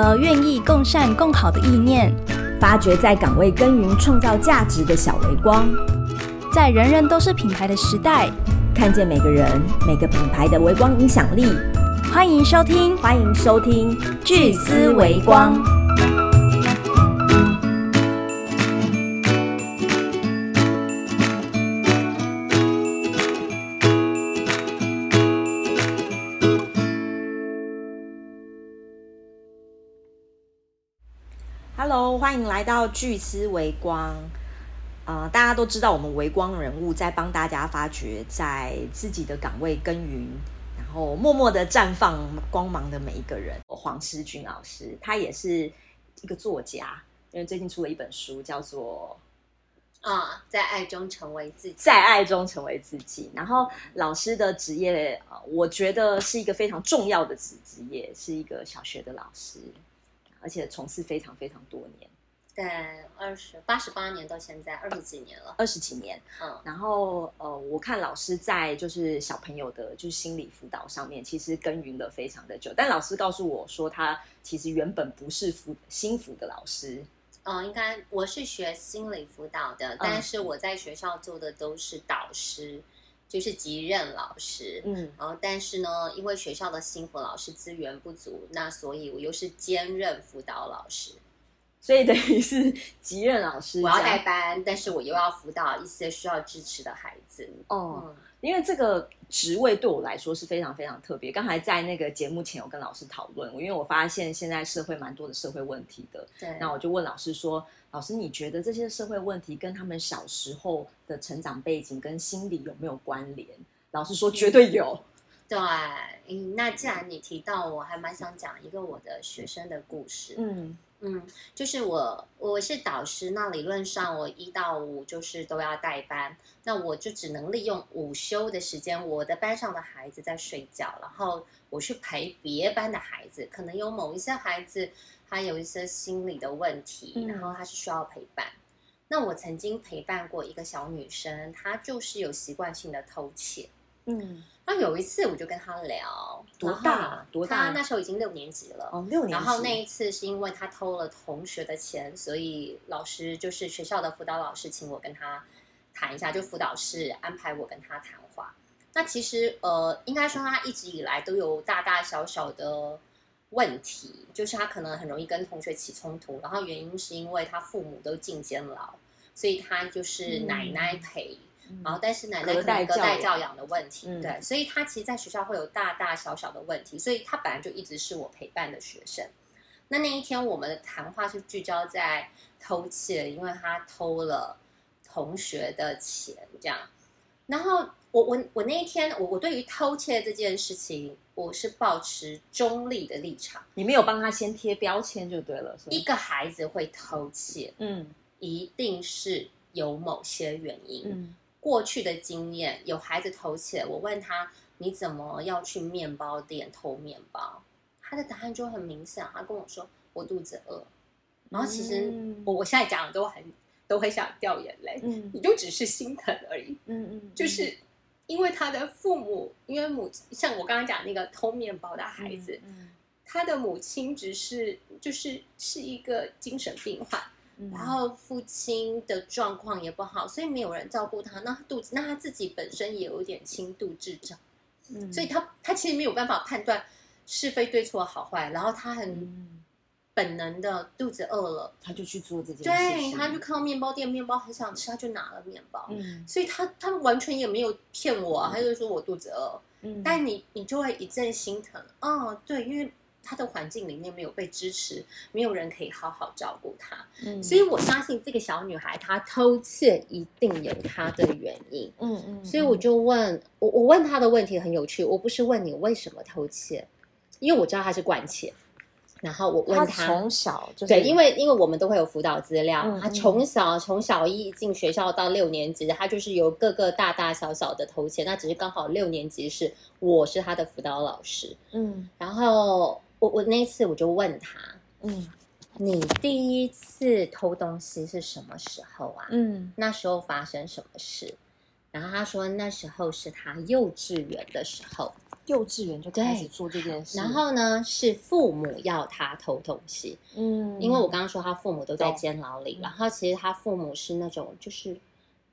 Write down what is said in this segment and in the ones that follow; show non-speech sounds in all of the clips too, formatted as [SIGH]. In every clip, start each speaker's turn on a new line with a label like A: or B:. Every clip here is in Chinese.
A: 合愿意共善共好的意念，
B: 发掘在岗位耕耘创造价值的小微光，
A: 在人人都是品牌的时代，
B: 看见每个人每个品牌的微光影响力。
A: 欢迎收听，
B: 欢迎收听
A: 聚思微光。
B: Hello，欢迎来到巨思微光。呃，大家都知道我们微光人物在帮大家发掘在自己的岗位耕耘，然后默默的绽放光芒的每一个人。黄诗君老师，他也是一个作家，因为最近出了一本书，叫做
C: 啊，在爱中成为自己，
B: 在爱中成为自己。然后老师的职业，呃，我觉得是一个非常重要的职职业，是一个小学的老师，而且从事非常非常多年，
C: 对，二十八十八年到现在二十几年了，
B: 二十几年。
C: 嗯，
B: 然后呃，我看老师在就是小朋友的就是心理辅导上面，其实耕耘了非常的久。但老师告诉我说，他其实原本不是辅心辅的老师，
C: 哦，应该我是学心理辅导的，但是我在学校做的都是导师，就是即任老师。
B: 嗯
C: 然后，但是呢，因为学校的幸福老师资源不足，那所以我又是兼任辅导老师。
B: 所以等于是即任老师，
C: 我要带班，但是我又要辅导一些需要支持的孩子。
B: 哦。
C: 嗯，
B: 因为这个职位对我来说是非常非常特别。刚才在那个节目前我跟老师讨论，因为我发现现在社会蛮多的社会问题的，
C: 对。
B: 那我就问老师说：“老师，你觉得这些社会问题跟他们小时候的成长背景跟心理有没有关联？”老师说：“绝对有。
C: 对，嗯，那既然你提到，我还蛮想讲一个我的学生的故事。
B: 嗯
C: 嗯，就是我我是导师，那理论上我一到五就是都要带班，那我就只能利用午休的时间，我的班上的孩子在睡觉，然后我去陪别班的孩子，可能有某一些孩子他有一些心理的问题，
B: 嗯
C: 然后他是需要陪伴。那我曾经陪伴过一个小女生，她就是有习惯性的偷窃。
B: 嗯，
C: 那有一次我就跟她聊，
B: 多大多大
C: 她那时候已经六年级了。
B: 哦，六年级。
C: 然后那一次是因为她偷了同学的钱，所以老师就是学校的辅导老师请我跟她谈一下，就辅导室安排我跟她谈话。那其实呃，应该说她一直以来都有大大小小的问题，就是他可能很容易跟同学起冲突，然后原因是因为他父母都进监牢，所以他就是奶奶陪。
B: 嗯
C: 然后，但是奶奶
B: 隔
C: 可能隔
B: 代教养
C: 代教养的问题，
B: 嗯
C: 对，所以他其实在学校会有大大小小的问题，所以他本来就一直是我陪伴的学生。那那一天我们的谈话是聚焦在偷窃，因为他偷了同学的钱，这样。然后我我我那一天我我对于偷窃这件事情，我是保持中立的立场。
B: 你没有帮他先贴标签就对了，
C: 一个孩子会偷窃，
B: 嗯
C: 一定是有某些原因。
B: 嗯
C: 过去的经验，有孩子偷窃，我问他你怎么要去面包店偷面包？他的答案就很明显，他跟我说我肚子饿。然后其实
B: 嗯
C: 我我现在讲的都很都很想掉眼泪，
B: 嗯
C: 你就只是心疼而已，
B: 嗯嗯，
C: 就是因为他的父母，因为母像我刚刚讲那个偷面包的孩子，
B: 嗯
C: 他的母亲只是就是是一个精神病患，
B: 嗯
C: 然后父亲的状况也不好，所以没有人照顾他。那他肚子，那他自己本身也有一点轻度智障，
B: 嗯
C: 所以他他其实没有办法判断是非对错好坏，然后他很
B: 嗯
C: 本能的肚子饿了，
B: 他就去做这件事情对，
C: 他就看到面包店，面包很想吃，他就拿了面包。
B: 嗯。
C: 所以他他完全也没有骗我啊，他就说我肚子饿，
B: 嗯，
C: 但你你就会一阵心疼哦，对，因为他的环境里面没有被支持，没有人可以好好照顾他，
B: 嗯。
C: 所以我相信这个小女孩她偷窃一定有她的原因。
B: 嗯嗯，
C: 所以我就问我，我问她的问题很有趣，我不是问你为什么偷窃，因为我知道她是惯窃，然后我问
B: 他
C: 她。
B: 从小就是
C: 对，因为因为我们都会有辅导资料，他从小从小一进学校到六年级，他就是有各个大大小小的头衔，那只是刚好六年级是我是他的辅导老师，
B: 嗯
C: 然后我我那一次我就问他，
B: 嗯
C: 你第一次偷东西是什么时候啊？
B: 嗯
C: 那时候发生什么事？然后他说那时候是他幼稚园的时候，
B: 幼稚园就开始做这件事，
C: 然后呢，是父母要他偷东西，
B: 嗯，
C: 因为我刚刚说他父母都在监牢里，
B: 嗯
C: 然后其实他父母是那种就是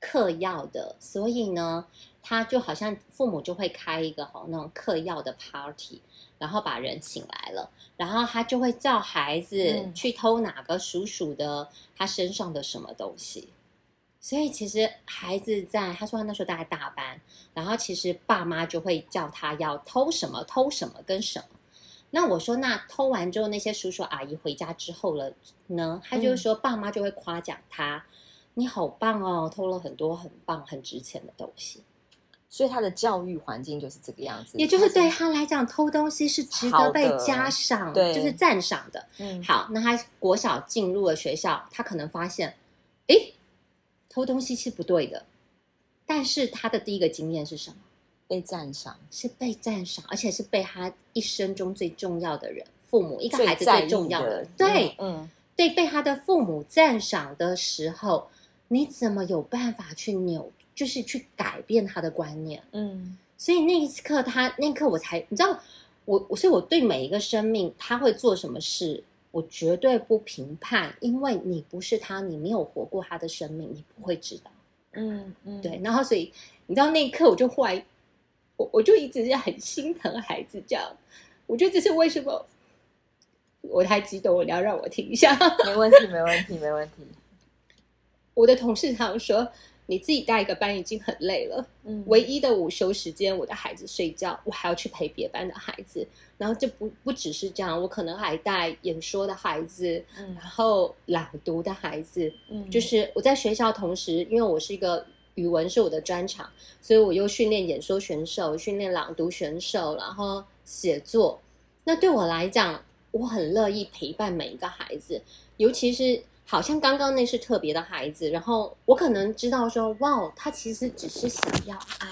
C: 嗑药的，所以呢，他就好像父母就会开一个好那种嗑药的 party，然后把人请来了，然后他就会叫孩子
B: 嗯。
C: 去偷哪个叔叔的他身上的什么东西。所以其实孩子在他说他那时候大概大班，然后其实爸妈就会叫他要偷什么偷什么跟什么。那我说那偷完之后，那些叔叔阿姨回家之后了呢，他就是说爸妈就会夸奖他，你好棒哦，偷了很多很棒很值钱的东西。
B: 所以他的教育环境就是这个样子，
C: 也就是对
B: 他
C: 他来讲，偷东西是值得被嘉赏，
B: 对
C: 就是赞赏的。
B: 嗯
C: 好，那他国小进入了学校，他可能发现，诶，偷东西是不对的。但是他的第一个经验是什么？
B: 被赞赏，
C: 是被赞赏，而且是被他一生中最重要的人——父母，一个孩子最重要的。对，
B: 嗯，
C: 对，被他的父母赞赏的时候，你怎么有办法去扭，就是去改变他的观念？
B: 嗯
C: 所以那一刻他，那一刻我才，你知道，我我所以我对每一个生命他会做什么事，我绝对不评判，因为你不是他，你没有活过他的生命，你不会知道。
B: 嗯嗯，
C: 对，然后所以你知道那一刻，我就忽然，我我就一直是很心疼孩子这样，我觉得这是为什么。我太激动了，你要让我停一下。
B: 没问题，没问题，没问题。[LAUGHS]
C: 我的同事常说，你自己带一个班已经很累了，
B: 嗯，
C: 唯一的午休时间，我的孩子睡觉，我还要去陪别班的孩子。然后这不不只是这样，我可能还带演说的孩子，
B: 嗯
C: 然后朗读的孩子。
B: 嗯
C: 就是我在学校同时，因为我是一个语文是我的专长，所以我又训练演说选手，训练朗读选手，然后写作。那对我来讲，我很乐意陪伴每一个孩子，尤其是好像刚刚那是特别的孩子，然后我可能知道说，哇，他其实只是想要爱。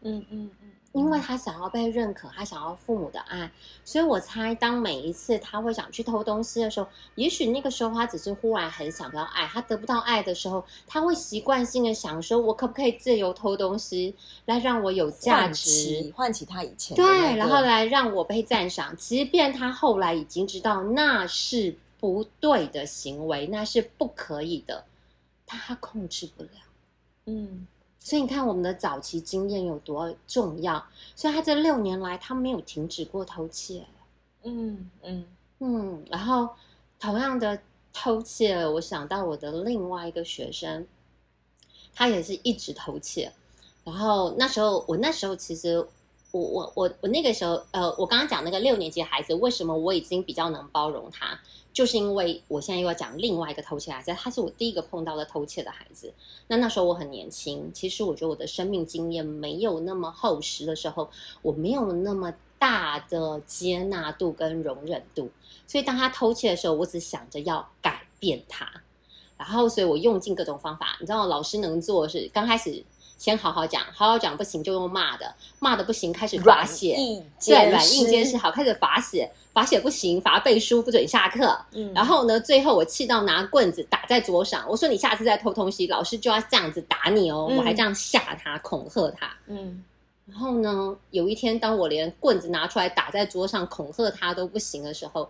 B: 嗯嗯嗯，
C: 因为他想要被认可，他想要父母的爱，所以我猜，当每一次他会想去偷东西的时候，也许那个时候他只是忽然很想要爱，他得不到爱的时候，他会习惯性的想说，我可不可以借由偷东西来让我有价
B: 唤
C: 值
B: 起？唤起他以前
C: 对，然后来让我被赞赏，即便他后来已经知道那是不对的行为，那是不可以的，他控制不了。
B: 嗯。
C: 所以你看我们的早期经验有多重要，所以他这六年来他没有停止过偷窃，
B: 嗯嗯。
C: 嗯，然后同样的偷窃，我想到我的另外一个学生，他也是一直偷窃，然后那时候我那时候其实我我我我那个时候呃，我刚刚讲那个六年级的孩子，为什么我已经比较能包容他，就是因为我现在又要讲另外一个偷窃孩子，他是我第一个碰到的偷窃的孩子。那那时候我很年轻，其实我觉得我的生命经验没有那么厚实的时候，我没有那么大的接纳度跟容忍度，所以当他偷窃的时候，我只想着要改变他，然后所以我用尽各种方法。你知道，老师能做的是刚开始先好好讲，好好讲不行就用骂的，骂的不行开始罚写，
B: 硬
C: 对，软硬兼施，好，开始罚写，罚写不行，罚背书，不准下课。
B: 嗯。
C: 然后呢，最后我气到拿棍子打在桌上，我说你下次再偷东西，老师就要这样子打你哦，
B: 嗯。
C: 我还这样吓他，恐吓他。
B: 嗯。
C: 然后呢，有一天当我连棍子拿出来打在桌上恐吓他都不行的时候，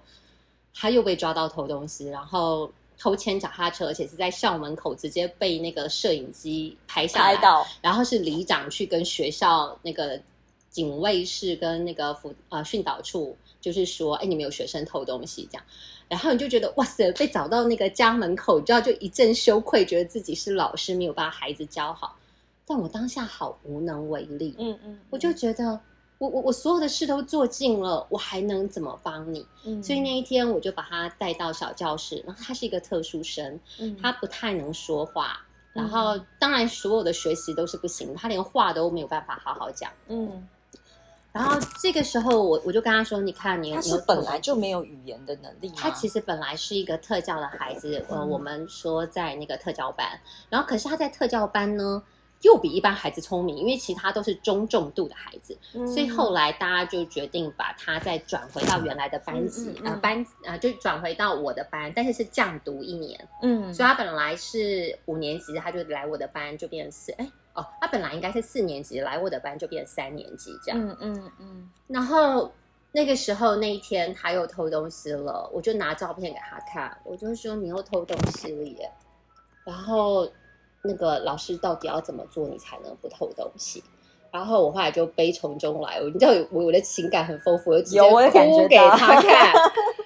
C: 他又被抓到偷东西，然后偷牵脚踏车，而且是在校门口直接被那个摄影机拍下来，然后是里长去跟学校那个警卫室跟那个辅呃训导处，就是说，哎，你们有学生偷东西这样，然后你就觉得哇塞，被找到那个家门口，你知道就一阵羞愧，觉得自己是老师没有把孩子教好，但我当下好无能为力，
B: 嗯嗯，
C: 我就觉得我我我所有的事都做尽了，我还能怎么帮你？
B: 嗯
C: 所以那一天我就把他带到小教室，然后他是一个特殊生，
B: 嗯
C: 他不太能说话，
B: 嗯
C: 然后。当然所有的学习都是不行，他连话都没有办法好好讲。
B: 嗯，
C: 然后这个时候我我就跟他说：“你看你，
B: 他是本来就没有语言的能力，
C: 他其实本来是一个特教的孩子，呃，
B: 嗯。
C: 我们说在那个特教班，然后可是他在特教班呢，又比一般孩子聪明，因为其他都是中重度的孩子，
B: 嗯
C: 所以后来大家就决定把他再转回到原来的班级，
B: 嗯嗯嗯
C: 呃班呃就转回到我的班，但是是降读一年，
B: 嗯
C: 所以他本来是五年级，他就来我的班，就变成四哎哦，他本来应该是四年级来我的班，就变三年级这样。
B: 嗯嗯嗯，
C: 然后那个时候那一天他又偷东西了，我就拿照片给他看，我就说你又偷东西了耶。然后那个老师到底要怎么做你才能不偷东西？然后我后来就悲从中来，我你知道我我的情感很丰富，我就直接哭给他 [LAUGHS] 看，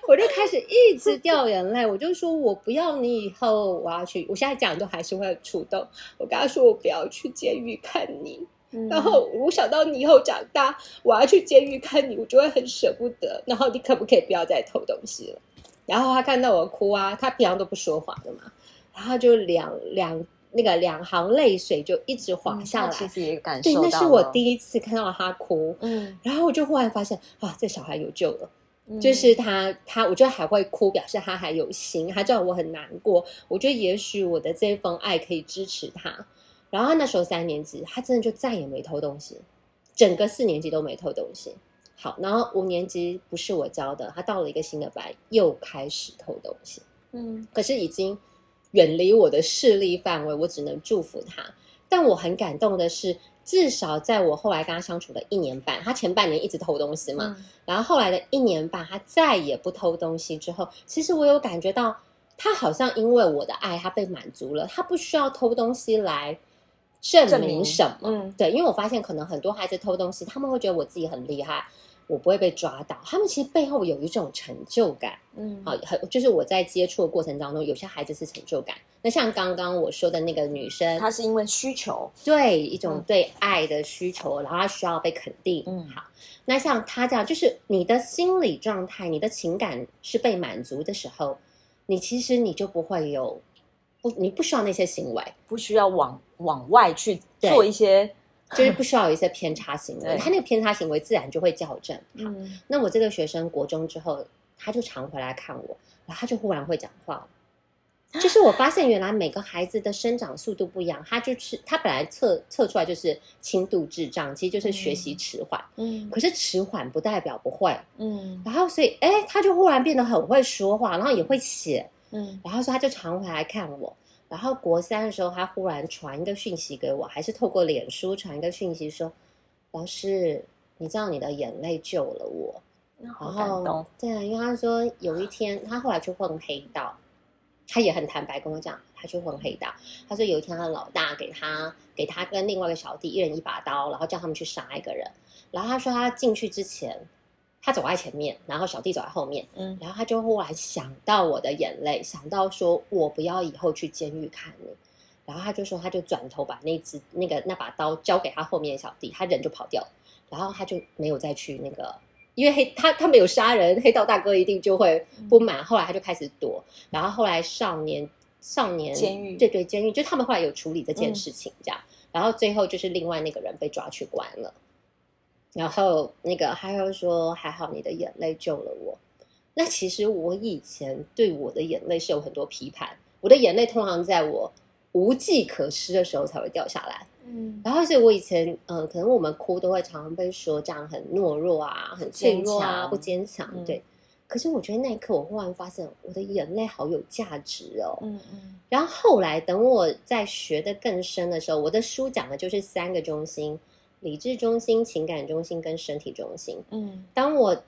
C: 我就开始一直掉眼泪，我就说我不要你以后我要去，我现在讲都还是会很触动。我跟他说我不要去监狱看你，
B: 嗯
C: 然后我想到你以后长大，我要去监狱看你，我就会很舍不得。然后你可不可以不要再偷东西了？然后他看到我哭啊，他平常都不说话的嘛，然后就两两那个两行泪水就一直滑下来。
B: 其实也感
C: 对，
B: 受到
C: 那是我第一次看到他哭，
B: 嗯，
C: 然后我就忽然发现啊，这小孩有救了。
B: 嗯
C: 就是他，他我觉得还会哭，表示他还有心，他知道我很难过。我觉得也许我的这份爱可以支持他。然后他那时候三年级，他真的就再也没偷东西，整个四年级都没偷东西。好，然后五年级不是我教的，他到了一个新的班，又开始偷东西。
B: 嗯
C: 可是已经远离我的势力范围，我只能祝福他。但我很感动的是，至少在我后来跟他相处的一年半，他前半年一直偷东西嘛，
B: 嗯
C: 然后后来的一年半，他再也不偷东西之后，其实我有感觉到，他好像因为我的爱，他被满足了，他不需要偷东西来证
B: 证明
C: 明什么。
B: 嗯
C: 对，因为我发现可能很多孩子偷东西，他们会觉得我自己很厉害，我不会被抓到，他们其实背后有一种成就感。
B: 嗯
C: 好，很就是我在接触的过程当中，有些孩子是成就感。那像刚刚我说的那个女生，
B: 她是因为需求，
C: 对一种
B: 嗯
C: 对爱的需求，然后她需要被肯定。
B: 嗯
C: 好，那像她这样，就是你的心理状态、你的情感是被满足的时候，你其实你就不会有不，你不需要那些行为，
B: 不需要往往外去做一些，
C: 就是不需要有一些偏差行为，他那个偏差行为自然就会校正。
B: 嗯
C: 那我这个学生国中之后，他就常回来看我，然后他就忽然会讲话了。就是我发现，原来每个孩子的生长速度不一样，他就是他本来测测出来就是轻度智障，其实就是学习迟缓。
B: 嗯
C: 可是迟缓不代表不会，
B: 嗯
C: 然后所以哎，他就忽然变得很会说话，然后也会写，
B: 嗯
C: 然后说他就常回来看我。然后国三的时候，他忽然传一个讯息给我，还是透过脸书传一个讯息说：“老师，你知道你的眼泪救了我。”然后对，因为他说有一天他后来去混黑道，他也很坦白跟我讲，他去混黑道。他说有一天他的老大给他给他跟另外一个小弟一人一把刀，然后叫他们去杀一个人。然后他说他进去之前，他走在前面，然后小弟走在后面，
B: 嗯
C: 然后他就忽然想到我的眼泪，想到说我不要以后去监狱看你。然后他就说，他就转头把那只那个那把刀交给他后面的小弟，他人就跑掉了。然后他就没有再去那个，因为黑他他没有杀人，黑道大哥一定就会不满。后来他就开始躲，然后后来少年少年
B: 监狱
C: 对对监狱，就他们后来有处理这件
B: 嗯
C: 事情，这样。然后最后就是另外那个人被抓去关了。然后那个他又说，还好你的眼泪救了我。那其实我以前对我的眼泪是有很多批判，我的眼泪通常在我无计可施的时候才会掉下来。
B: 嗯
C: 然后，所以我以前，呃，可能我们哭都会常常被说这样很懦弱啊，很脆弱啊，不坚强，
B: 嗯
C: 对。可是我觉得那一刻，我忽然发现我的眼泪好有价值哦。
B: 嗯嗯
C: 然后后来等我在学的更深的时候，我的书讲的就是三个中心：理智中心、情感中心跟身体中心。
B: 嗯
C: 当我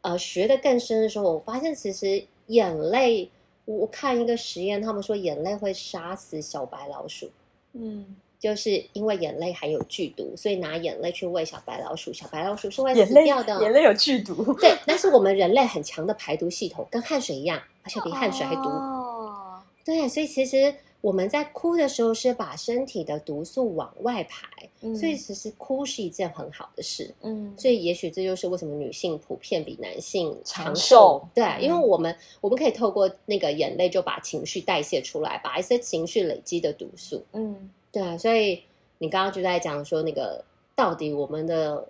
C: 呃学的更深的时候，我发现其实眼泪，我我看一个实验，他们说眼泪会杀死小白老鼠。
B: 嗯，
C: 就是因为眼泪含有剧毒，所以拿眼泪去喂小白老鼠，小白老鼠是会死掉的。
B: 眼泪有剧毒，
C: 对，但是我们人类很强的排毒系统，跟汗水一样，而且比汗水还毒。
B: 哦，
C: 对，所以其实我们在哭的时候是把身体的毒素往外排，
B: 嗯
C: 所以其实哭是一件很好的事。
B: 嗯
C: 所以也许这就是为什么女性普遍比男性
B: 长
C: 寿。
B: 寿
C: 对，
B: 嗯
C: 因为我们我们可以透过那个眼泪就把情绪代谢出来，把一些情绪累积的毒素。
B: 嗯
C: 对啊，所以你刚刚就在讲说那个到底我们的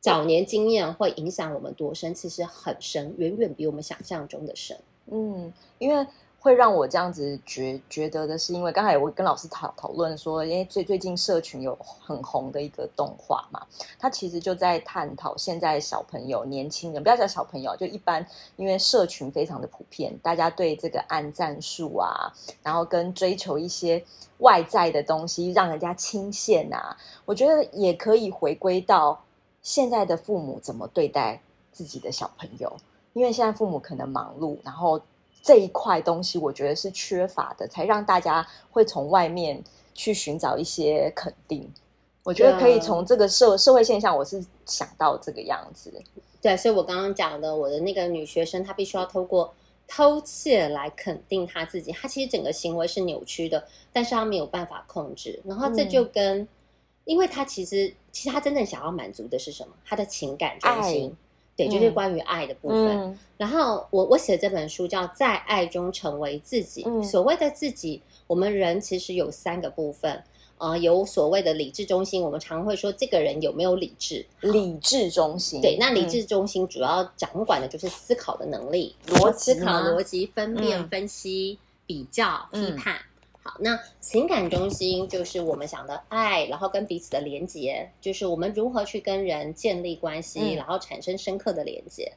C: 早年经验会影响我们多深？其实很深，远远比我们想象中的深。
B: 嗯，因为会让我这样子觉觉得的是，因为刚才我跟老师讨讨论说，因为最最近社群有很红的一个动画嘛，它其实就在探讨现在小朋友、年轻人，不要讲小朋友，就一般，因为社群非常的普遍，大家对这个按赞数啊，然后跟追求一些外在的东西，让人家倾羡啊，我觉得也可以回归到现在的父母怎么对待自己的小朋友，因为现在父母可能忙碌，然后。这一块东西，我觉得是缺乏的，才让大家会从外面去寻找一些肯定。我觉得可以从这个社社会现象，我是想到这个样子。
C: 对，所以我刚刚讲的，我的那个女学生，她必须要透过偷窃来肯定她自己。她其实整个行为是扭曲的，但是她没有办法控制。然后这就跟，因为她其实其实她真正想要满足的是什么？她的情感中心。对，就是关于爱的部分。然后我我写的这本书叫《在爱中成为自己》。所谓的自己，我们人其实有三个部分。呃，有所谓的理智中心，我们常会说这个人有没有理智？
B: 理智中心。
C: 对，那理智中心主要掌管的就是思考的能力，
B: 逻
C: 辑、思考、逻辑、分辨、分析、比较、批判。那情感中心就是我们想的爱，然后跟彼此的连接，就是我们如何去跟人建立关系，然后产生深刻的连接。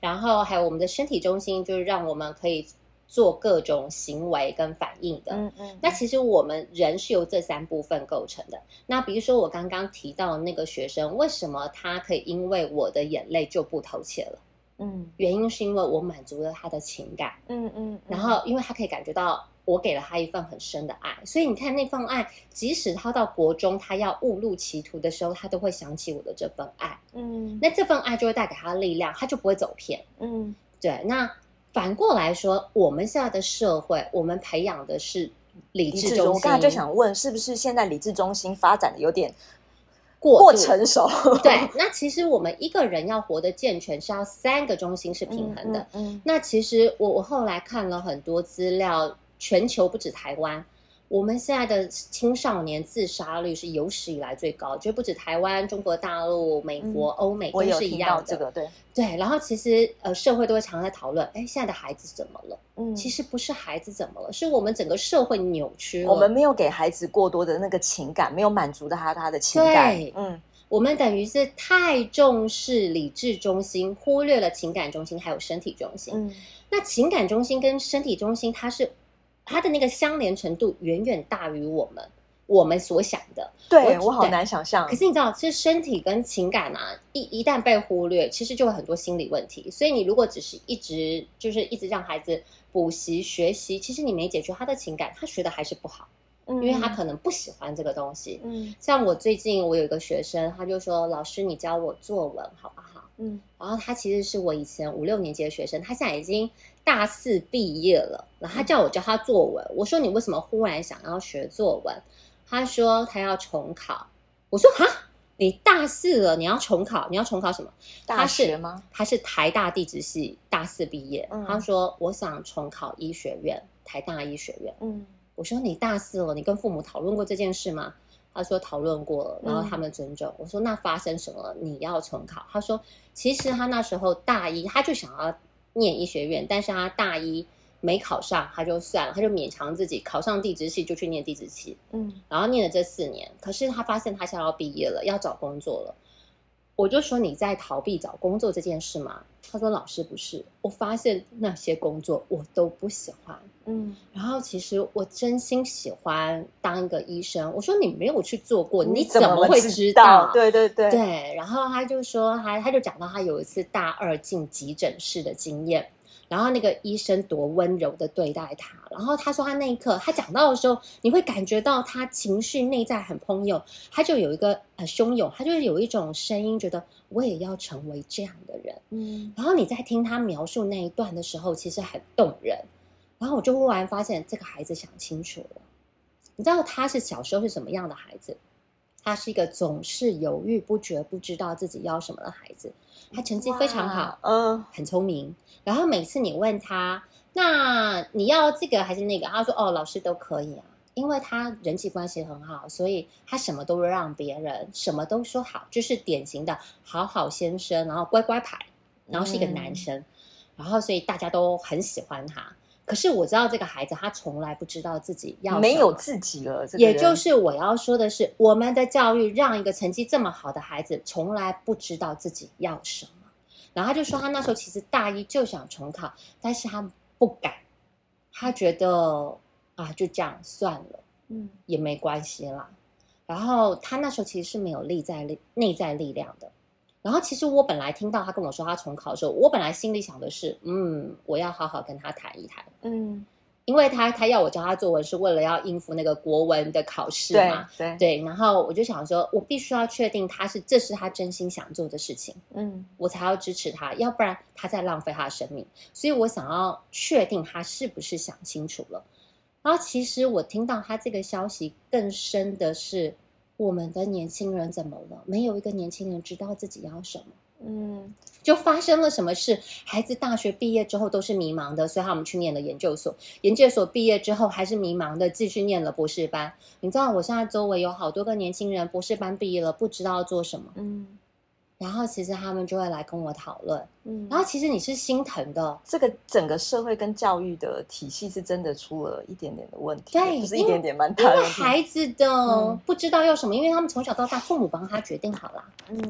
C: 然后还有我们的身体中心，就是让我们可以做各种行为跟反应的。嗯嗯。那其实我们人是由这三部分构成的。那比如说我刚刚提到那个学生，为什么他可以因为我的眼泪就不偷窃了？嗯，原因是因为我满足了他的情感。嗯嗯。然后因为他可以感觉到。我给了他一份很深的爱，所以你看那份爱，即使他到国中，他要误入歧途的时候，他都会想起我的这份爱。嗯，那这份爱就会带给他力量，他就不会走偏。嗯，对。那反过来说，我们现在的社会，我们培养的是理智中心。我
B: 刚才就想问，是不是现在理智中心发展的有点过成熟？
C: 对。那其实我们一个人要活得健全，是要三个中心是平衡的。嗯。那其实我我后来看了很多资料。全球不止台湾，我们现在的青少年自杀率是有史以来最高，就不止台湾、中国大陆、美国、欧美都是一样的。
B: 这个对
C: 对，然后其实呃，社会都会常在讨论，哎，现在的孩子怎么了？嗯，其实不是孩子怎么了，是我们整个社会扭曲了。
B: 我们没有给孩子过多的那个情感，没有满足到他他的情感。
C: 嗯，我们等于是太重视理智中心，忽略了情感中心还有身体中心。嗯，那情感中心跟身体中心，它是。它的那个相连程度远远大于我们我们所想的，
B: 对我好难想象。
C: 可是你知道，其实身体跟情感啊，一一旦被忽略，其实就会很多心理问题。所以你如果只是一直就是一直让孩子补习学习，其实你没解决他的情感，他学的还是不好，因为他可能不喜欢这个东西。嗯，像我最近我有一个学生，他就说：“老师，你教我作文好不好？”嗯，然后他其实是我以前五六年级的学生，他现在已经。大四毕业了，然后他叫我教他作文。我说你为什么忽然想要学作文？他说他要重考。我说哈，你大四了，你要重考？你要重考什么？
B: 大学吗？
C: 他是台大地质系大四毕业。他说我想重考医学院，台大医学院。嗯，我说你大四了，你跟父母讨论过这件事吗？他说讨论过了，然后他们尊重。我说那发生什么？你要重考？他说其实他那时候大一，他就想要。念医学院，但是他大一没考上，他就算了，他就勉强自己考上地质系，就去念地质系。嗯，然后念了这四年，可是他发现他现在要毕业了，要找工作了。我就说你在逃避找工作这件事吗？他说老师不是，我发现那些工作我都不喜欢。嗯，然后其实我真心喜欢当一个医生。我说你没有去做过，你怎么会知道？
B: 对对对
C: 对。然后他就说他他就讲到他有一次大二进急诊室的经验。然后那个医生多温柔的对待他，然后他说他那一刻他讲到的时候，你会感觉到他情绪内在很怦涌，他就有一个呃汹涌，他就有一种声音，觉得我也要成为这样的人。嗯，然后你在听他描述那一段的时候，其实很动人。然后我就忽然发现，这个孩子想清楚了，你知道他是小时候是什么样的孩子？他是一个总是犹豫不决、不知道自己要什么的孩子。他成绩非常好，嗯，很聪明。然后每次你问他，那你要这个还是那个？他说：“哦，老师都可以啊，因为他人际关系很好，所以他什么都让别人，什么都说好，就是典型的好好先生，然后乖乖牌，然后是一个男生，然后所以大家都很喜欢他。可是我知道这个孩子他从来不知道自己要
B: 没有自己了，这个
C: 也就是我要说的是，我们的教育让一个成绩这么好的孩子从来不知道自己要什么。然后他就说，他那时候其实大一就想重考，但是他不敢，他觉得啊，就这样算了，
B: 嗯
C: 也没关系啦。然后他那时候其实是没有力在力内在力量的。然后其实我本来听到他跟我说他重考的时候，我本来心里想的是，嗯，我要好好跟他谈一谈。
B: 嗯，
C: 因为他他要我教他作文，是为了要应付那个国文的考试
B: 对
C: 嘛。
B: 对，
C: 对，然后我就想说，我必须要确定他是这是他真心想做的事情，
B: 嗯
C: 我才要支持他，要不然他在浪费他的生命。所以我想要确定他是不是想清楚了。然后其实我听到他这个消息更深的是，我们的年轻人怎么了？没有一个年轻人知道自己要什么。
B: 嗯
C: 就发生了什么事？孩子大学毕业之后都是迷茫的，所以他们去念了研究所。研究所毕业之后还是迷茫的，继续念了博士班。你知道，我现在周围有好多个年轻人，博士班毕业了，不知道做什么。
B: 嗯
C: 然后其实他们就会来跟我讨论。
B: 嗯，
C: 然后其实你是心疼的，
B: 这个整个社会跟教育的体系是真的出了一点点的问题，
C: 对
B: 就是一点点蛮
C: 因为
B: 大的问题。
C: 孩子的
B: 嗯
C: 不知道要什么，因为他们从小到大父母帮他决定好了。
B: 嗯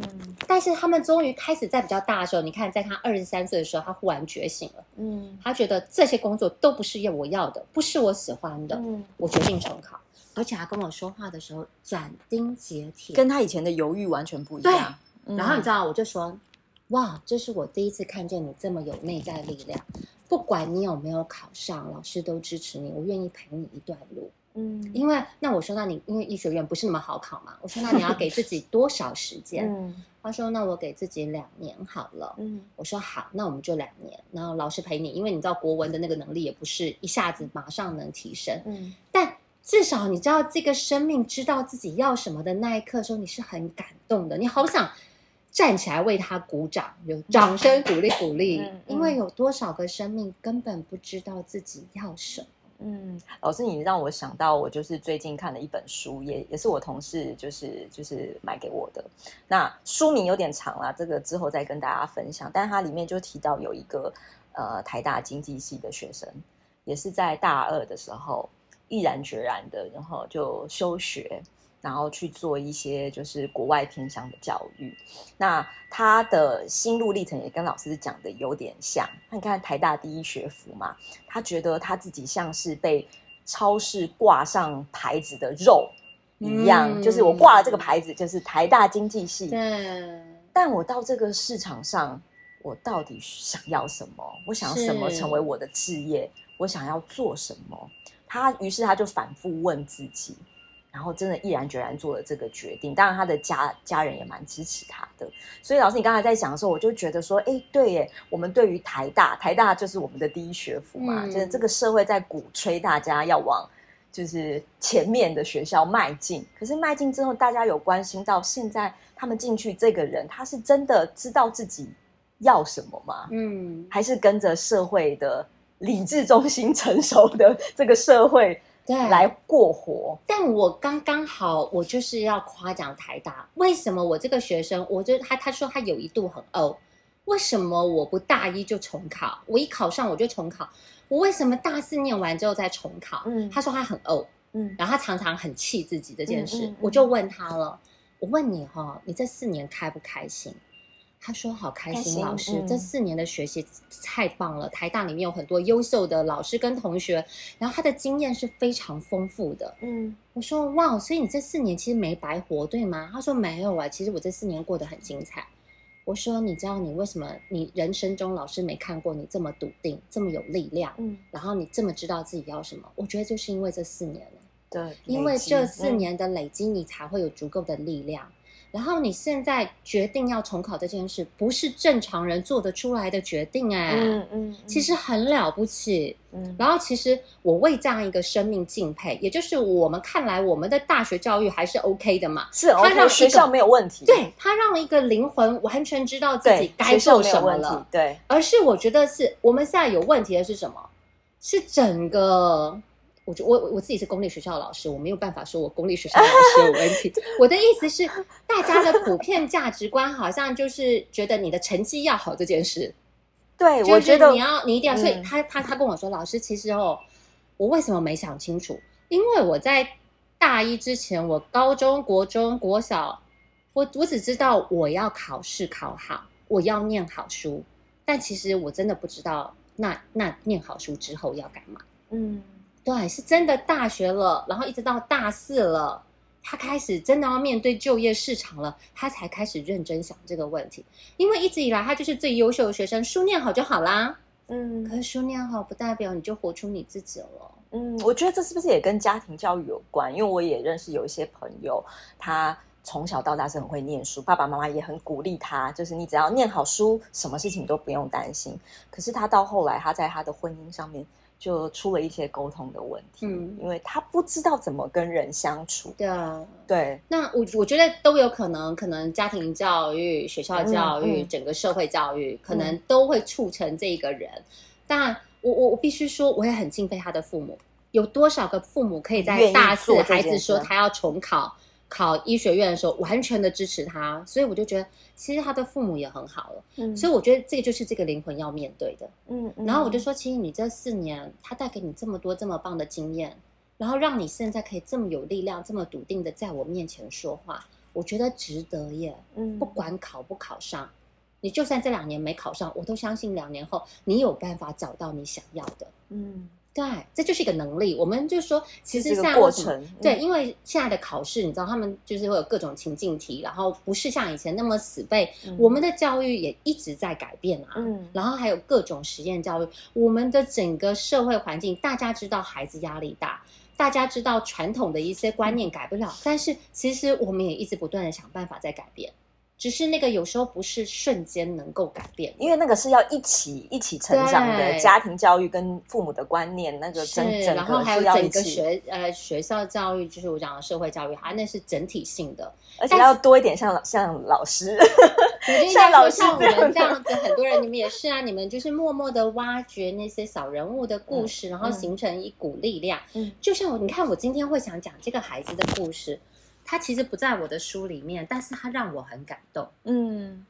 C: 但是他们终于开始在比较大的时候，你看，在他二十三岁的时候，他忽然觉醒了。
B: 嗯
C: 他觉得这些工作都不是我要的，不是我喜欢的，
B: 嗯，
C: 我决定重考。而且他跟我说话的时候斩钉截铁，
B: 跟他以前的犹豫完全不一样。嗯
C: 然后你知道，我就说，哇，这是我第一次看见你这么有内在力量。不管你有没有考上，老师都支持你，我愿意陪你一段路。
B: 嗯
C: 因为那我说，那你因为医学院不是那么好考嘛，我说那你要给自己多少时 [LAUGHS] 间？
B: 嗯
C: 他说那我给自己两年好了。
B: 嗯
C: 我说好，那我们就两年，然后老师陪你，因为你知道国文的那个能力也不是一下子马上能提升，
B: 嗯
C: 但至少你知道这个生命知道自己要什么的那一刻的时候，你是很感动的，你好想站起来为他鼓掌，有掌声鼓励鼓励，
B: 嗯嗯
C: 因为有多少个生命根本不知道自己要什么。
B: 嗯，老师，你让我想到，我就是最近看了一本书，也也是我同事就是就是买给我的。那书名有点长啦，这个之后再跟大家分享。但它里面就提到有一个呃台大经济系的学生，也是在大二的时候毅然决然的，然后就休学，然后去做一些就是国外偏乡的教育。那他的心路历程也跟老师讲的有点像。那你看台大第一学府嘛，他觉得他自己像是被超市挂上牌子的肉一样，
C: 嗯
B: 就是我挂了这个牌子，就是台大经济系。
C: 对，
B: 但我到这个市场上，我到底想要什么？我想要什么成为我的置业？我想要做什么？他于是他就反复问自己，然后真的毅然决然做了这个决定。当然，他的家家人也蛮支持他的。所以，老师，你刚才在讲的时候，我就觉得说，哎，对耶，我们对于台大，台大就是我们的第一学府嘛，
C: 嗯
B: 就是这个社会在鼓吹大家要往就是前面的学校迈进。可是迈进之后，大家有关心到现在他们进去这个人，他是真的知道自己要什么吗？
C: 嗯，
B: 还是跟着社会的理智中心 [LAUGHS] 成熟的这个社会
C: 对，
B: 来过活？
C: 但我刚刚好，我就是要夸奖台大。为什么我这个学生，我就他他说他有一度很怄，为什么我不大一就重考？我一考上我就重考，我为什么大四念完之后再重考？
B: 嗯
C: 他说他很怄，
B: 嗯
C: 然后他常常很气自己这件事。
B: 嗯嗯嗯
C: 我就问他了，我问你哈、你这四年开不开心？他说好开心，老师，
B: 嗯
C: 这四年的学习太棒了。台大里面有很多优秀的老师跟同学，然后他的经验是非常丰富的。
B: 嗯
C: 我说哇，所以你这四年其实没白活，对吗？他说没有啊，其实我这四年过得很精彩。我说你知道你为什么你人生中老师没看过你这么笃定，这么有力量，
B: 嗯，
C: 然后你这么知道自己要什么？我觉得就是因为这四年了，
B: 对，
C: 因为这四
B: 嗯
C: 年的累积，你才会有足够的力量。然后你现在决定要重考这件事，不是正常人做得出来的决定哎、
B: 嗯嗯，
C: 其实很了不起。
B: 嗯
C: 然后其实我为这样一个生命敬佩，也就是我们看来我们的大学教育还是 OK 的嘛。
B: 是
C: 他让
B: OK，学校没有问题，
C: 对他让一个灵魂完全知道自己
B: 对，
C: 该
B: 学校
C: 做什么了，，
B: 对，
C: 而是我觉得是我们现在有问题的是什么？是整个。我觉我我自己是公立学校的老师，我没有办法说我公立学校的老师有问题。[LAUGHS] 我的意思是，大家的普遍价值观好像就是觉得你的成绩要好这件事，[LAUGHS]
B: 对，
C: 就是
B: 我觉得
C: 你要你一定要，所以
B: 嗯
C: 他他他跟我说，老师，其实哦，我为什么没想清楚？因为我在大一之前，我高中国中国小，我我只知道我要考试考好，我要念好书，但其实我真的不知道那那念好书之后要干嘛。
B: 嗯
C: 对，是真的大学了，然后一直到大四了，他开始真的要面对就业市场了，他才开始认真想这个问题。因为一直以来他就是最优秀的学生，书念好就好啦。
B: 嗯
C: 可是书念好不代表你就活出你自己了。
B: 嗯，我觉得这是不是也跟家庭教育有关？因为我也认识有一些朋友，他从小到大是很会念书，爸爸妈妈也很鼓励他，就是你只要念好书，什么事情都不用担心。可是他到后来，他在他的婚姻上面就出了一些沟通的问题，
C: 嗯
B: 因为他不知道怎么跟人相处。
C: 对啊，
B: 对，
C: 那我我觉得都有可能，可能家庭教育、学校教育、
B: 嗯嗯
C: 整个社会教育，可能都会促成这一个人。但我我我必须说，我也很敬佩他的父母。有多少个父母可以在大四孩子说他要重考考医学院的时候，完全的支持他？所以我就觉得，其实他的父母也很好了。
B: 嗯
C: 所以我觉得这个就是这个灵魂要面对的。
B: 嗯，嗯
C: 然后我就说，其实你这四年，他带给你这么多这么棒的经验，然后让你现在可以这么有力量、这么笃定的在我面前说话，我觉得值得耶。
B: 嗯
C: 不管考不考上，你就算这两年没考上，我都相信两年后你有办法找到你想要的。
B: 嗯，
C: 对，这就是一个能力。我们就说，其实
B: 这个
C: 现在
B: 过程
C: 对，
B: 嗯
C: 因为现在的考试，你知道他们就是会有各种情境题，然后不是像以前那么死背。
B: 嗯
C: 我们的教育也一直在改变啊，
B: 嗯
C: 然后还有各种实验教育，我们的整个社会环境，大家知道孩子压力大，大家知道传统的一些观念改不了，但是其实我们也一直不断的想办法在改变，只是那个有时候不是瞬间能够改变，
B: 因为那个是要一起一起成长的家庭教育跟父母的观念，那个
C: 是
B: 整，整
C: 然后
B: 个
C: 还有整个
B: 是要一起，
C: 学呃学校教育，就是我讲的社会教育，它那是整体性的。
B: 而且要多一点像像老师，[LAUGHS] 像老师
C: 说像我们这样子，很多人你们也是啊，你们就是默默的挖掘那些小人物的故事，然后
B: 嗯
C: 形成一股力量。
B: 嗯
C: 就像我，你看我今天会想讲这个孩子的故事，他其实不在我的书里面，但是他让我很感动。
B: 嗯，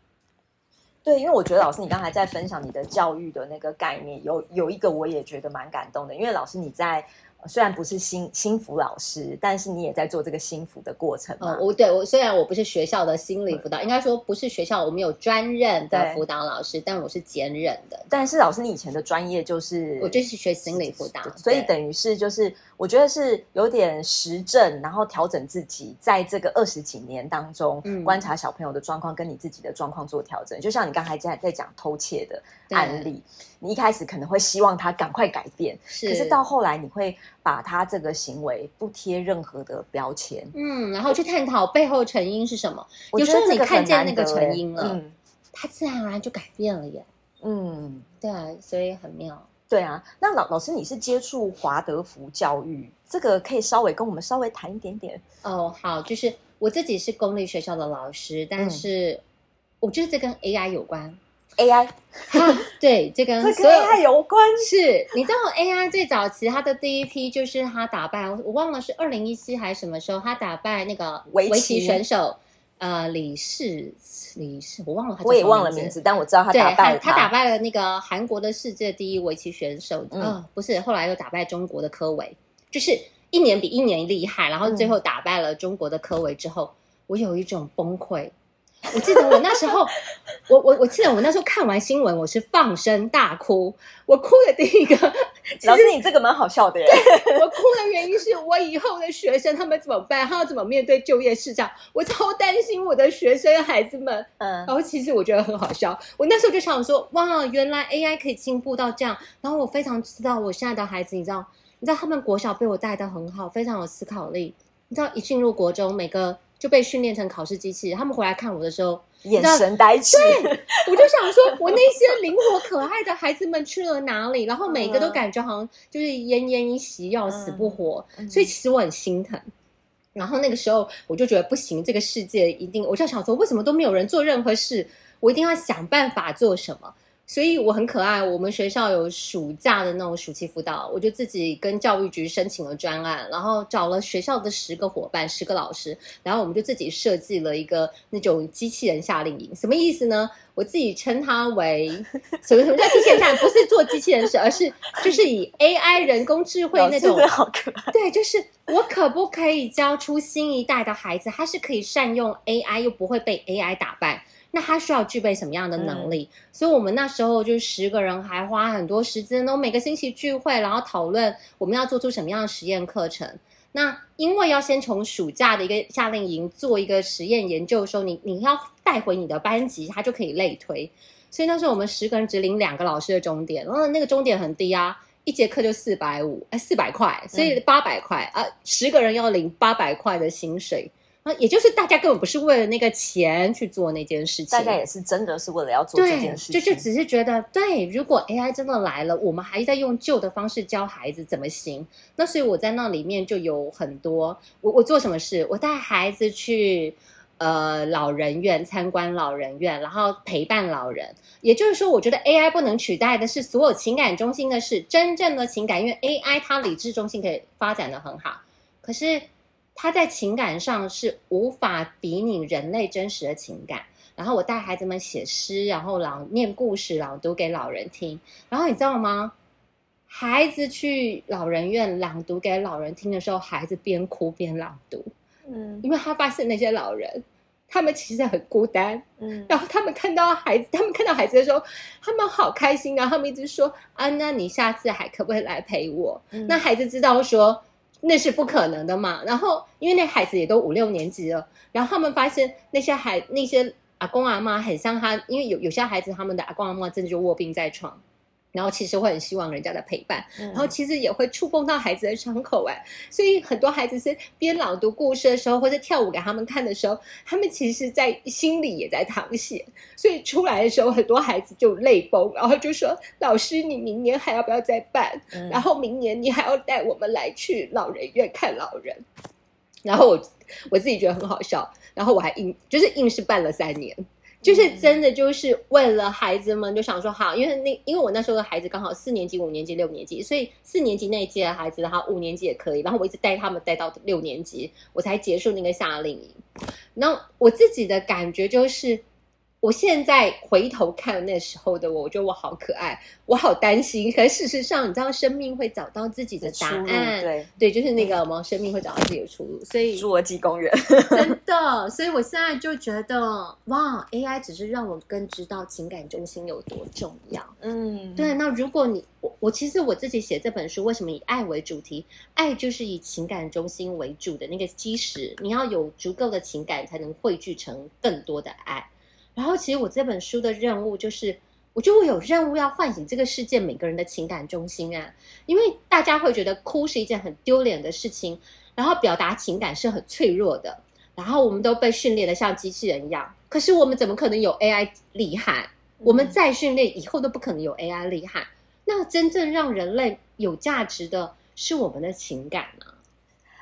B: 对，因为我觉得老师你刚才在分享你的教育的那个概念，有有一个我也觉得蛮感动的，因为老师你在。呃虽然不是心心辅老师，但是你也在做这个心辅的过程嘛。
C: 哦，我对我虽然我不是学校的心理辅导，应该说不是学校，我们有专任的辅导老师，但我是兼任的，
B: 但是老师你以前的专业就是，
C: 我就是学心理辅导，
B: 所以等于是就是，我觉得是有点实证，然后调整自己，在这个二十几年当中，
C: 嗯
B: 观察小朋友的状况跟你自己的状况做调整。就像你刚才在在讲偷窃的案例，你一开始可能会希望他赶快改变，
C: 是
B: 可是到后来你会把他这个行为不贴任何的标签。
C: 嗯，然后去探讨背后成因是什么。
B: 我
C: 有时候你看见那个成因了，
B: 嗯
C: 它自然而然就改变了耶。
B: 嗯。
C: 对啊，所以很妙。
B: 对啊，那老老师你是接触华德福教育，这个可以稍微跟我们稍微谈一点点。
C: 哦，好，就是我自己是公立学校的老师，但
B: 嗯
C: 是我觉得这跟 AI 有关。
B: AI，
C: 哈 [LAUGHS] 对，这跟
B: 这跟
C: 所有
B: AI 有关。
C: 是，你知道 AI 最早期它的第一批就是他打败，我我忘了是二零一七还是什么时候，他打败那个
B: 围
C: 围棋
B: 棋
C: 选手，呃，李世李世，我忘了他
B: 我也忘了名字，但我知道他
C: 对，
B: 打败了
C: 他打败了那个韩国的世界第一围棋选手，
B: 嗯
C: 啊、不是，后来又打败中国的科维，就是一年比一年厉害，然后最后打败了中国的科维之后，我有一种崩溃。我记得我那时候，我我我记得我那时候看完新闻，我是放声大哭。我哭的第一个，其实
B: 老师，你这个蛮好笑的耶。
C: 我哭的原因是我以后的学生他们怎么办？他要怎么面对就业市场？我超担心我的学生孩子们。
B: 嗯
C: 然后其实我觉得很好笑，我那时候就想说，哇，原来 AI 可以进步到这样。然后我非常知道我现在的孩子，你知道，你知道他们国小被我带的很好，非常有思考力。你知道，一进入国中，每个就被训练成考试机器人。他们回来看我的时候，
B: 眼神呆滞。
C: 我就想说，我那些灵活可爱的孩子们去了哪里？然后每个都
B: 嗯
C: 感觉好像就是奄奄一息，要死不活。
B: 嗯
C: 所以其实我很心疼。然后那个时候我就觉得不行，这个世界一定，我就想说，为什么都没有人做任何事？我一定要想办法做什么。所以我很可爱。我们学校有暑假的那种暑期辅导，我就自己跟教育局申请了专案，然后找了学校的十个伙伴、十个老师，然后我们就自己设计了一个那种机器人夏令营。什么意思呢？我自己称它为 [LAUGHS] 什么？什么叫机器人夏？不是做机器人事，而是就是以 AI 人工智慧那种。
B: 好可爱。
C: 对，就是我可不可以教出新一代的孩子，他是可以善用 AI，又不会被 AI 打败？那他需要具备什么样的能力？所以，我们那时候就十个人，还花很多时间，都每个星期聚会，然后讨论我们要做出什么样的实验课程。那因为要先从暑假的一个夏令营做一个实验研究的时候，你你要带回你的班级，他就可以类推。所以那时候我们十个人只领两个老师的终点，然后那个终点很低啊，一节课就四百五，哎，四百块，所以八百块啊，十个人要领八百块的薪水。那也就是大家根本不是为了那个钱去做那件事情，
B: 大家也是真的是为了要做这件事
C: 情，就就只是觉得，对，如果 AI 真的来了，我们还在用旧的方式教孩子怎么行？那所以我在那里面就有很多，我我做什么事？我带孩子去呃老人院参观老人院，然后陪伴老人。也就是说，我觉得 AI 不能取代的是所有情感中心的事，真正的情感，因为 AI 它理智中心可以发展的很好，可是。他在情感上是无法比拟人类真实的情感。然后我带孩子们写诗，然后朗念故事，朗读给老人听。然后你知道吗？孩子去老人院朗读给老人听的时候，孩子边哭边朗读。嗯，因为他发现那些老人，他们其实很孤单。嗯，然后他们看到孩子，他们看到孩子的时候，他们好开心。然后他们一直说：“啊，那你下次还可不可以来陪我？”那孩子知道说。那是不可能的嘛。然后，因为那孩子也都五六年级了，然后他们发现那些孩那些阿公阿妈很像他，因为有有些孩子他们的阿公阿妈真的就卧病在床。然后其实会很希望人家的陪伴，然后其实也会触碰到孩子的伤口哎，所以很多孩子是边朗读故事的时候，或者跳舞给他们看的时候，他们其实在心里也在淌血，所以出来的时候，很多孩子就泪崩，然后就说：“老师，你明年还要不要再办？然后明年你还要带我们来去老人院看老人。”然后我我自己觉得很好笑，然后我还硬就是硬是办了三年。就是真的，就是为了孩子们就想说好，因为那因为我那时候的孩子刚好四年级、五年级、六年级，所以四年级那一届的孩子，哈五年级也可以，然后我一直带他们带到六年级，我才结束那个夏令营。那我自己的感觉就是。我现在回头看那时候的我，我觉得我好可爱，我好担心。可是事实上，你知道，生命会找到自己的答案。
B: 对
C: 对，就是那个吗？生命会找到自己的出路。所以
B: 侏罗纪公园
C: 真的，[LAUGHS] 所以我现在就觉得，哇，AI 只是让我更知道情感中心有多重要。嗯，对。那如果你我我其实我自己写这本书，为什么以爱为主题？爱就是以情感中心为主的那个基石，你要有足够的情感，才能汇聚成更多的爱。然后，其实我这本书的任务就是，我就会有任务要唤醒这个世界每个人的情感中心啊。因为大家会觉得哭是一件很丢脸的事情，然后表达情感是很脆弱的，然后我们都被训练的像机器人一样。可是我们怎么可能有 AI 厉害？我们再训练以后都不可能有 AI 厉害。那真正让人类有价值的是我们的情感呢？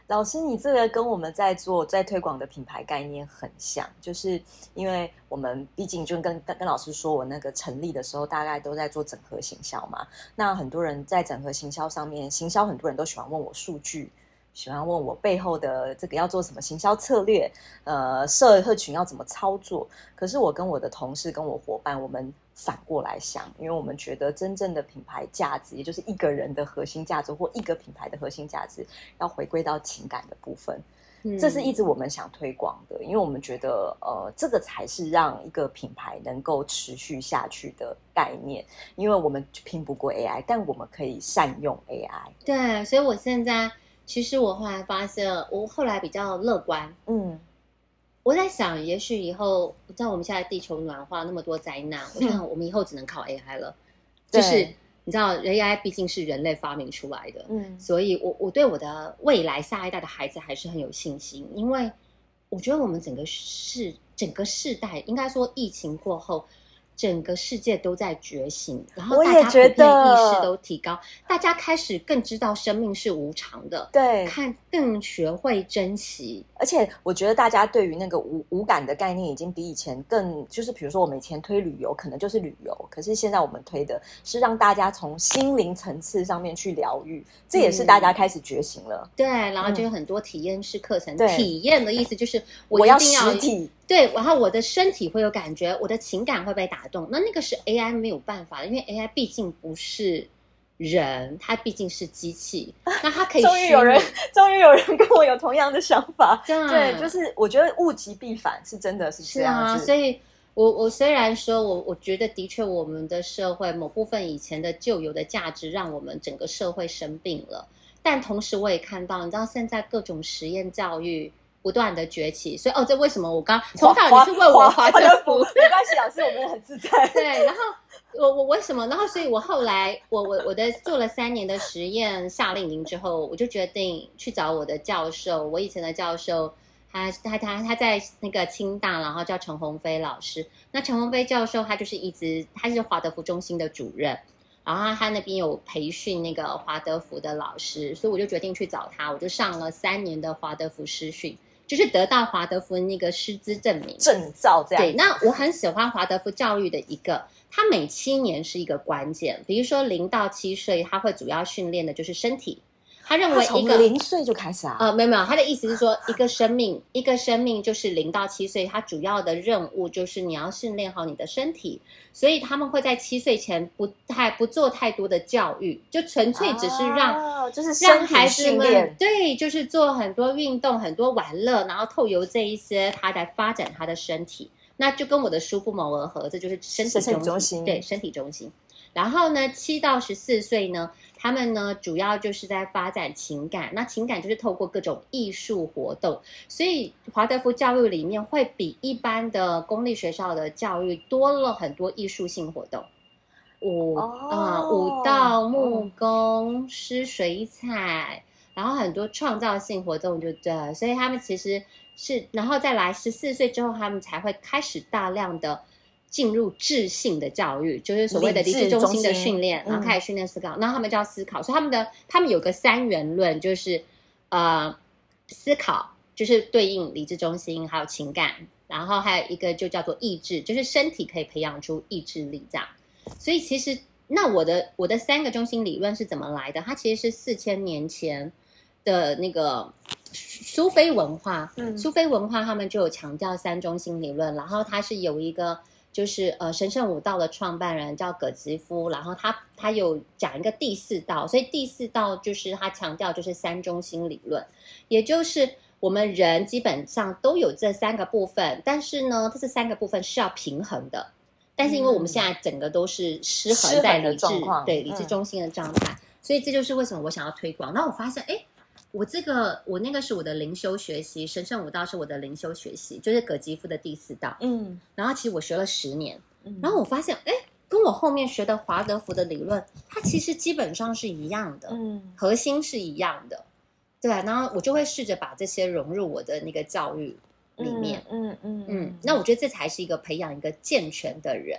B: 老师，你这个跟我们在做在推广的品牌概念很像，就是因为我们毕竟就跟跟老师说，我那个成立的时候，大概都在做整合行销嘛。那很多人在整合行销上面，行销很多人都喜欢问我数据。喜欢问我背后的这个要做什么行销策略，呃，社社群要怎么操作？可是我跟我的同事、跟我伙伴，我们反过来想，因为我们觉得真正的品牌价值，也就是一个人的核心价值或一个品牌的核心价值，要回归到情感的部分。这是一直我们想推广的，因为我们觉得，呃，这个才是让一个品牌能够持续下去的概念。因为我们拼不过 AI，但我们可以善用 AI。
C: 对，所以我现在。其实我后来发现，我后来比较乐观。嗯，我在想，也许以后，在我们现在地球暖化那么多灾难，我想我们以后只能靠 AI 了。就是你知道，AI 毕竟是人类发明出来的。嗯，所以我我对我的未来下一代的孩子还是很有信心，因为我觉得我们整个世整个世代，应该说疫情过后。整个世界都在觉醒，然后大家普遍意识都提高，大家开始更知道生命是无常的，
B: 对，
C: 看更学会珍惜。
B: 而且我觉得大家对于那个无无感的概念，已经比以前更，就是比如说我们以前推旅游，可能就是旅游，可是现在我们推的是让大家从心灵层次上面去疗愈，这也是大家开始觉醒了。
C: 对，然后就有很多体验式课程。体验的意思就是
B: 我要
C: 一定要
B: 实体，
C: 对，然后我的身体会有感觉，我的情感会被打动。那那个是 AI 没有办法的，因为 AI 毕竟不是人，它毕竟是机器，那它可以
B: 终于有人，终于有人跟我有同样的想法。[LAUGHS]
C: 对
B: 对，就是我觉得物极必反，是真的是这
C: 是啊，
B: 样子。
C: 所以我我虽然说我我觉得的确我们的社会某部分以前的旧有的价值让我们整个社会生病了，但同时我也看到，你知道现在各种实验教育。不断的崛起，所以哦，这为什么我刚从头你是问我华德福，
B: 没关系，老师，我们很自在。[LAUGHS]
C: 对，然后我我为什么？然后所以我后来我我我的做了三年的实验夏令营之后，我就决定去找我的教授，我以前的教授，他他他他在那个清大，然后叫陈鸿飞老师。那陈鸿飞教授他就是一直他是华德福中心的主任。然后他那边有培训那个华德福的老师，所以我就决定去找他，我就上了三年的华德福师训，就是得到华德福那个师资证明。
B: 证照这样。
C: 对，那我很喜欢华德福教育的一个，他每七年是一个关键。比如说零到七岁，他会主要训练的就是身体。他认为一个
B: 零岁就开始啊，
C: 呃，没有没有，他的意思是说，一个生命，一个生命就是零到七岁，他主要的任务就是你要训练好你的身体，所以他们会在七岁前不太不做太多的教育，就纯粹只是让、
B: 哦就是
C: 让孩子们。对，就是做很多运动、很多玩乐，然后透由这一些，他来发展他的身体。那就跟我的书不谋而合，这就是身体中
B: 心
C: 对身体中心。然后呢，七到十四岁呢，他们呢主要就是在发展情感，那情感就是透过各种艺术活动，所以华德福教育里面会比一般的公立学校的教育多了很多艺术性活动。舞
B: 哦
C: 啊、舞蹈、木工、湿水彩，然后很多创造性活动就对了，所以他们其实是，然后再来十四岁之后，他们才会开始大量的进入智性的教育，就是所谓的理智中心的训练，然后开始训练思考，然后他们就要思考，所以他们的他们有个三元论，就是呃思考，就是对应理智中心还有情感，然后还有一个就叫做意志，就是身体可以培养出意志力这样。所以其实那我的我的三个中心理论是怎么来的？它其实是四千年前的那个苏菲文化，
B: 嗯
C: 苏菲文化他们就有强调三中心理论，然后它是有一个。就是呃，神圣武道的创办人叫葛吉夫，然后他他有讲一个第四道，所以第四道就是他强调就是三中心理论，也就是我们人基本上都有这三个部分，但是呢，这三个部分是要平衡的。但是因为我们现在整个都是失
B: 失衡
C: 在理智对理智
B: 嗯
C: 中心的状态，所以这就是为什么我想要推广。那我发现，哎，我这个我那个是我的灵修学习，神圣武道是我的灵修学习，就是葛吉夫的第四道。
B: 嗯，
C: 然后其实我学了十年，
B: 嗯。
C: 然后我发现，哎，跟我后面学的华德福的理论，它其实基本上是一样的。
B: 嗯。
C: 核心是一样的，对啊，然后我就会试着把这些融入我的那个教育里面，
B: 嗯嗯。
C: 嗯，那我觉得这才是一个培养一个健全的人，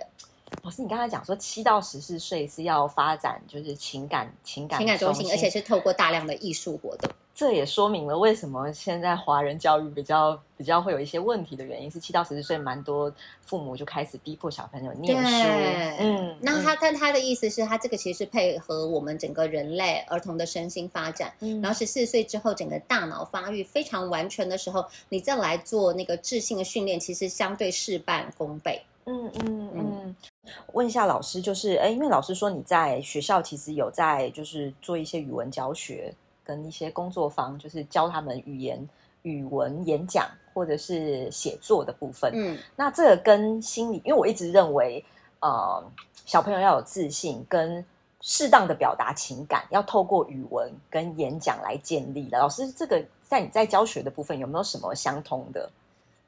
B: 老师，你刚才讲说七到十四岁是要发展就是情感情感
C: 情感中心，而且是透过大量的艺术活动，
B: 这也说明了为什么现在华人教育比较比较会有一些问题的原因是七到十四岁蛮多父母就开始逼迫小朋友念书，嗯，
C: 那他但他的意思是他这个其实是配合我们整个人类儿童的身心发展。
B: 嗯
C: 然后十四岁之后，整个大脑发育非常完全的时候，你再来做那个智性的训练，其实相对事半功倍。
B: 嗯嗯嗯，问一下老师，就是哎，因为老师说你在学校其实有在就是做一些语文教学跟一些工作坊，就是教他们语言、语文演讲或者是写作的部分。
C: 嗯，
B: 那这个跟心理，因为我一直认为，呃，小朋友要有自信，跟适当的表达情感，要透过语文跟演讲来建立的。老师，这个在你在教学的部分有没有什么相通的？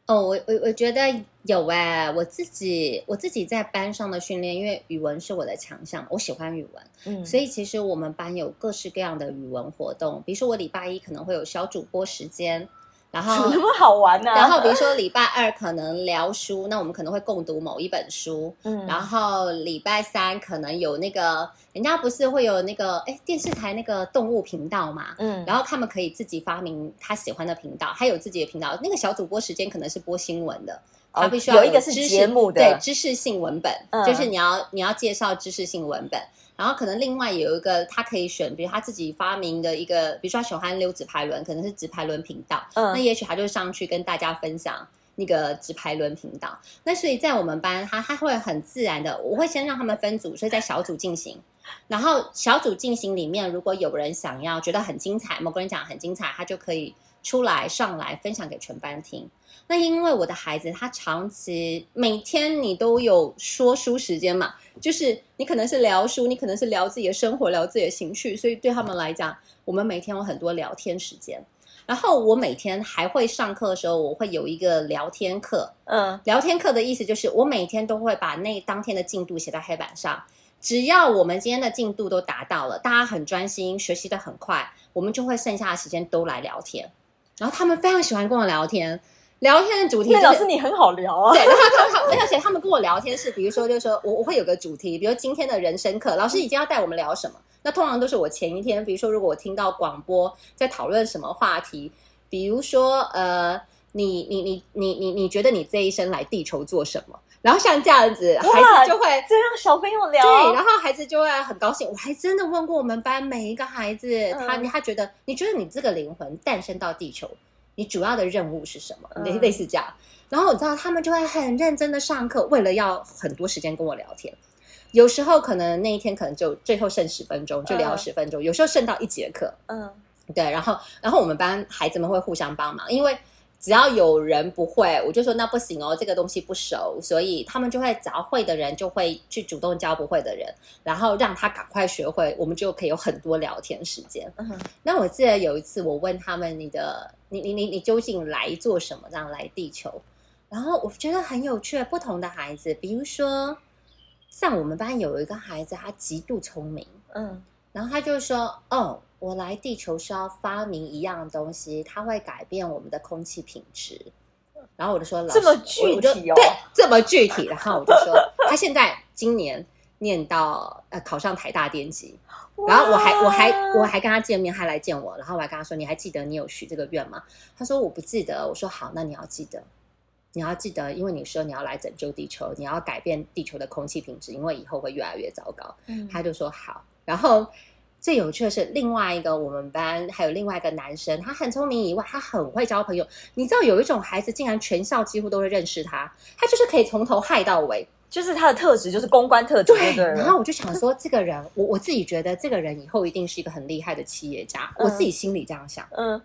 C: 哦，我我我觉得有哎、我自己我自己在班上的训练，因为语文是我的强项，我喜欢语文，
B: 嗯。
C: 所以其实我们班有各式各样的语文活动，比如说我礼拜一可能会有小主播时间，然后
B: 那么好玩呢、[LAUGHS]
C: 然后比如说礼拜二可能聊书，那我们可能会共读某一本书，
B: 嗯。
C: 然后礼拜三可能有那个人家不是会有那个哎电视台那个动物频道嘛，
B: 嗯。
C: 然后他们可以自己发明他喜欢的频道，他有自己的频道。那个小主播时间可能是播新闻的，
B: 哦
C: 他必须要
B: 有一个是
C: 知识
B: 节目的。
C: 对知识性文本，
B: 嗯。
C: 就是你要你要介绍知识性文本。然后可能另外有一个他可以选，比如他自己发明的一个，比如说他喜欢溜直排轮，可能是直排轮频道，那
B: 嗯
C: 也许他就上去跟大家分享那个直排轮频道。那所以在我们班，他他会很自然的，我会先让他们分组，所以在小组进行。然后小组进行里面，如果有人想要觉得很精彩，某个人讲很精彩，他就可以出来上来分享给全班听。那因为我的孩子他长期每天你都有说书时间嘛，就是你可能是聊书，你可能是聊自己的生活，聊自己的情绪，所以对他们来讲，我们每天有很多聊天时间。然后我每天还会上课的时候，我会有一个聊天课。
B: 嗯
C: 聊天课的意思就是，我每天都会把那当天的进度写在黑板上。只要我们今天的进度都达到了，大家很专心，学习的很快，我们就会剩下的时间都来聊天。然后他们非常喜欢跟我聊天，聊天的主题、就是
B: 那老师你很好聊啊。
C: 对，然后他他们，而且他们跟我聊天是，比如说，就是说我我会有个主题，比如今天的人生课，老师已经要带我们聊什么？那通常都是我前一天，比如说，如果我听到广播在讨论什么话题，比如说，呃，你你你你你你觉得你这一生来地球做什么？然后像这样子，孩子就会
B: 这让小朋友聊，
C: 对，然后孩子就会很高兴。我还真的问过我们班每一个孩子，他
B: 嗯
C: 他觉得，你觉得你这个灵魂诞生到地球，你主要的任务是什么？类
B: 嗯
C: 类似这样。然后我知道，他们就会很认真的上课，为了要很多时间跟我聊天。有时候可能那一天可能就最后剩十分钟，就聊
B: 嗯
C: 十分钟；有时候剩到一节课，
B: 嗯
C: 对，然后然后我们班孩子们会互相帮忙，因为只要有人不会，我就说那不行哦，这个东西不熟，所以他们就会找会的人就会去主动教不会的人，然后让他赶快学会，我们就可以有很多聊天时间。
B: 嗯
C: 那我记得有一次我问他们，你的你你你你究竟来做什么？这样来地球，然后我觉得很有趣，不同的孩子，比如说像我们班有一个孩子，他极度聪明。
B: 嗯
C: 然后他就说：“哦，我来地球是要发明一样东西，它会改变我们的空气品质。”然后我就说：“老师
B: 这么具体哦
C: 对，这么具体。”然后我就说：“他现在今年念到呃考上台大电机，然后我还我还我还跟他见面，他来见我，然后我还跟他说：你还记得你有许这个愿吗？他说我不记得。我说好，那你要记得。”你要记得，因为你说你要来拯救地球，你要改变地球的空气品质，因为以后会越来越糟糕。
B: 嗯
C: 他就说好。然后最有趣的是，另外一个我们班还有另外一个男生，他很聪明以外，他很会交朋友。你知道有一种孩子，竟然全校几乎都会认识他，他就是可以从头害到尾。
B: 就是他的特质，就是公关特质，对？
C: 然后我就想说，这个人，我我自己觉得这个人以后一定是一个很厉害的企业家，
B: 嗯
C: 我自己心里这样想。
B: 嗯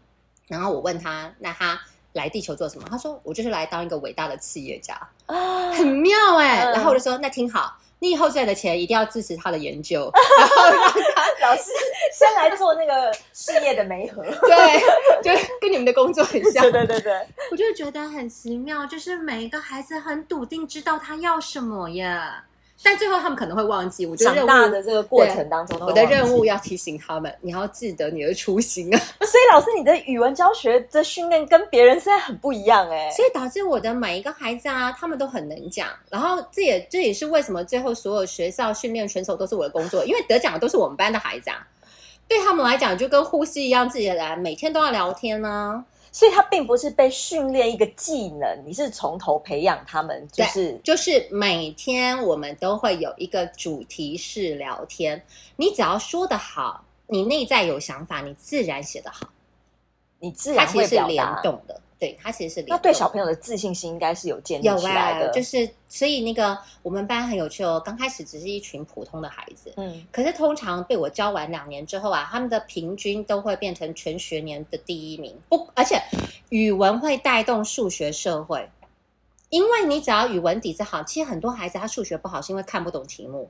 C: 然后我问他，那他来地球做什么？他说我就是来当一个伟大的企业家。
B: 啊，
C: 很妙哎、
B: 嗯
C: 然后我就说，那听好，你以后赚的钱一定要支持他的研究，[LAUGHS] 然后让他 [LAUGHS]
B: 老师先来做那个事业的媒合。
C: 对，就跟你们的工作很像。[LAUGHS]
B: 对对对对，
C: 我就觉得很奇妙，就是每一个孩子很笃定知道他要什么呀，但最后他们可能会忘记。我觉得任务
B: 长大的这个过程当中
C: 我的任务要提醒他们，你要记得你的初心啊。[LAUGHS]
B: 所以老师，你的语文教学的训练跟别人现在很不一样哎、
C: 所以导致我的每一个孩子啊，他们都很能讲，然后这也这也是为什么最后所有学校训练选手都是我的工作，因为得奖的都是我们班的孩子啊。对他们来讲，就跟呼吸一样，自己来每天都要聊天呢、
B: 所以他并不是被训练一个技能，你是从头培养他们，就是
C: 就是每天我们都会有一个主题式聊天，你只要说的好，你内在有想法，你自然写得好。
B: 你自然会表
C: 其实是联。动的，对，他其实是联
B: 那。对小朋友的自信心应该是有建立起来的。
C: 就是所以那个我们班很有趣哦，刚开始只是一群普通的孩子，
B: 嗯，
C: 可是通常被我教完两年之后啊，他们的平均都会变成全学年的第一名。不，而且语文会带动数学、社会，因为你只要语文底子好，其实很多孩子他数学不好是因为看不懂题目。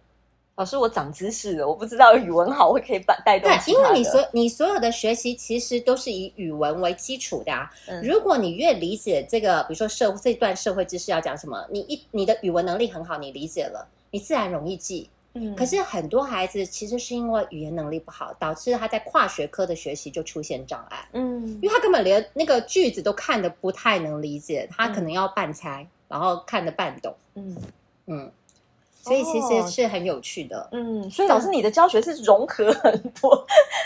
B: 老师，我长知识了，我不知道语文好会可以把带动
C: 因为你所你所有的学习其实都是以语文为基础的啊。
B: 嗯。
C: 如果你越理解这个，比如说社这段社会知识要讲什么，你一你的语文能力很好，你理解了，你自然容易记。
B: 嗯。
C: 可是很多孩子其实是因为语言能力不好，导致他在跨学科的学习就出现障碍，
B: 嗯。
C: 因为他根本连那个句子都看得不太能理解，他可能要半猜，然后看得半懂，
B: 嗯。
C: 嗯，所以其
B: 哦
C: 实是很有趣的。
B: 嗯，所以老师你的教学是融合很多，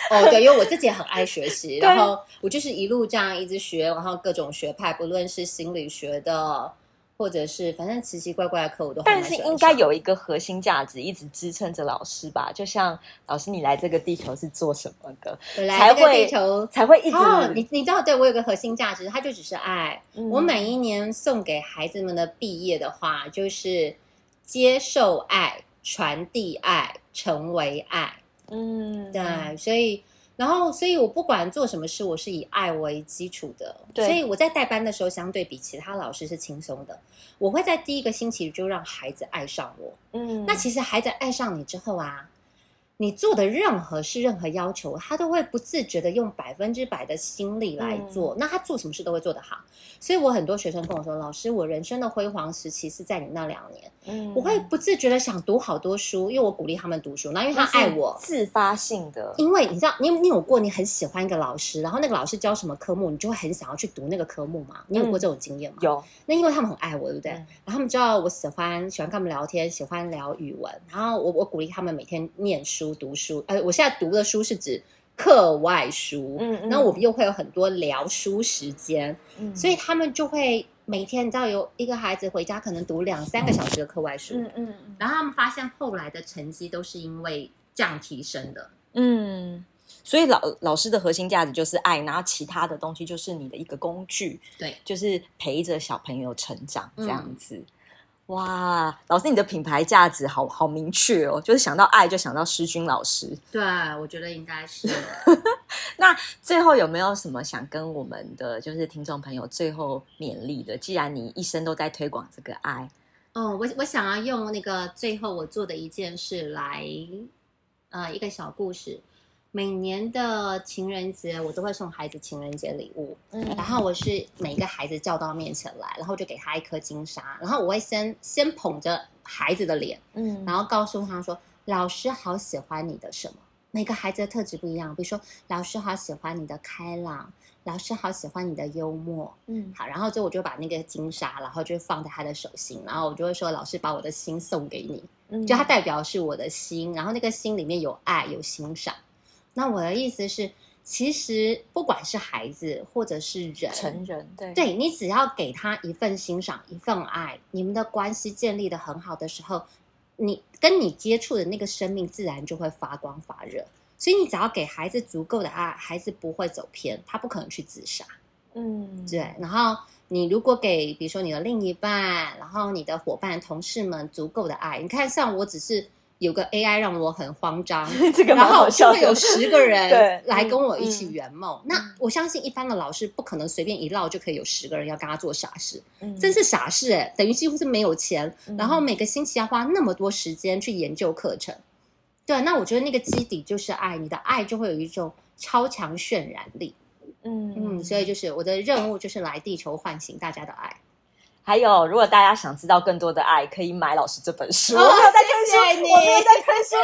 C: 哦，对，因为我自己也很爱学习，[LAUGHS] 然后我就是一路这样一直学，然后各种学派，不论是心理学的，或者是反正奇奇怪怪的课我都
B: 但是应该有一个核心价值一直支撑着老师吧？就像老师你来这个地球是做什么的，
C: 我来这个
B: 才会
C: 地球。
B: 才会一直
C: 哦，你你知道，对我有个核心价值，它就只是爱。
B: 嗯
C: 我每一年送给孩子们的毕业的话，就是接受爱、传递爱、成为爱。
B: 嗯
C: 对，所以然后，所以我不管做什么事，我是以爱为基础的。
B: 对
C: 所以我在带班的时候，相对比其他老师是轻松的。我会在第一个星期就让孩子爱上我。
B: 嗯
C: 那其实孩子爱上你之后啊，你做的任何事、任何要求，他都会不自觉的用百分之百的心力来做。
B: 嗯
C: 那他做什么事都会做得好。所以我很多学生跟我说：“老师，我人生的辉煌时期是在你那两年。”
B: 嗯
C: 我会不自觉的想读好多书，因为我鼓励他们读书，然后因为他爱我。
B: 自发性的，
C: 因为你知道，你你有过你很喜欢一个老师，然后那个老师教什么科目，你就会很想要去读那个科目嘛？你有过这种经验吗？。
B: 有
C: 那因为他们很爱我，对不对？
B: 嗯
C: 然后他们知道我喜欢喜欢跟他们聊天，喜欢聊语文，然后我我鼓励他们每天念书读书。呃，我现在读的书是指课外书，
B: 嗯嗯
C: 然后我们又会有很多聊书时间，
B: 嗯
C: 所以他们就会每天，你知道有一个孩子回家可能读两三个小时的课外书，
B: 嗯嗯嗯
C: 然后他们发现后来的成绩都是因为这样提升的。
B: 嗯，所以老老师的核心价值就是爱，然后其他的东西就是你的一个工具，
C: 对，
B: 就是陪着小朋友成长这样
C: 嗯
B: 子。哇，老师，你的品牌价值好好明确哦，就是想到爱就想到诗君老师。
C: 对，我觉得应该是。[LAUGHS]
B: 那最后有没有什么想跟我们的就是听众朋友最后勉励的？既然你一生都在推广这个爱，
C: 哦，我我想要用那个最后我做的一件事来，呃，一个小故事。每年的情人节，我都会送孩子情人节礼物。
B: 嗯
C: 然后我是每一个孩子叫到面前来，然后就给他一颗金沙，然后我会先先捧着孩子的脸，
B: 嗯
C: 然后告诉他说：“老师好喜欢你的什么？”每个孩子的特质不一样，比如说老师好喜欢你的开朗，老师好喜欢你的幽默，
B: 嗯
C: 好，然后就我就把那个金沙，然后就放在他的手心，然后我就会说：“老师把我的心送给你。”
B: 嗯
C: 就它代表是我的心，然后那个心里面有爱，有欣赏。那我的意思是，其实不管是孩子或者是人，
B: 成人对
C: 对你只要给他一份欣赏，一份爱，你们的关系建立的很好的时候，你跟你接触的那个生命自然就会发光发热。所以你只要给孩子足够的爱，孩子不会走偏，他不可能去自杀。
B: 嗯
C: 对，然后你如果给比如说你的另一半，然后你的伙伴、同事们足够的爱，你看像我只是有个 AI 让我很慌张，[LAUGHS]
B: 这个蛮
C: 然后
B: 好笑的，
C: 就会有十个人 [LAUGHS] 来跟我
B: 嗯
C: 一起圆梦。那我相信一般的老师不可能随便一唠就可以有十个人要跟他做傻事，
B: 嗯
C: 真是傻事哎、等于几乎是没有钱，
B: 嗯
C: 然后每个星期要花那么多时间去研究课程。对，那我觉得那个基底就是爱，你的爱就会有一种超强渲染力。
B: 嗯
C: 嗯，所以就是我的任务就是来地球唤醒大家的爱。
B: 还有，如果大家想知道更多的爱，可以买老师这本书。
C: 哦
B: 我没有在推书，
C: 谢谢你
B: 我没有在推书。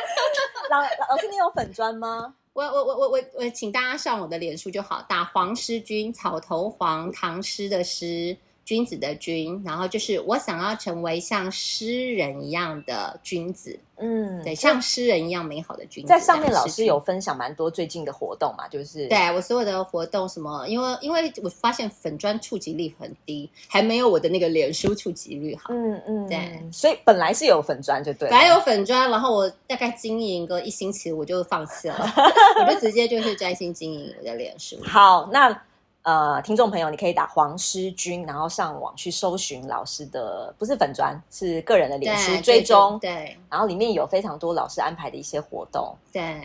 B: 老老师，你有粉砖吗？
C: 我我我我我我，请大家上我的脸书就好，打黄诗君，草头黄，唐诗的诗，君子的君，然后就是我想要成为像诗人一样的君子，
B: 嗯，
C: 对，像诗人一样美好的君子。
B: 在上面老师有分享蛮多最近的活动嘛，就是
C: 对我所有的活动什么，因为因为我发现粉砖触及率很低，还没有我的那个脸书触及率好。
B: 嗯嗯，
C: 对，
B: 所以本来是有粉砖就对了，
C: 本来有粉砖，然后我大概经营个一星期，我就放弃了，[LAUGHS] 我就直接就是专心经营我的脸书。
B: 好，那呃，听众朋友，你可以打黄诗君，然后上网去搜寻老师的，不是粉砖，是个人的脸书，追踪，
C: 对
B: 然后里面有非常多老师安排的一些活动。
C: 对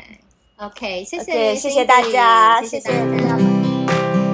C: ，OK，谢谢
B: 谢谢大家
C: 谢谢
B: 谢谢
C: 大家。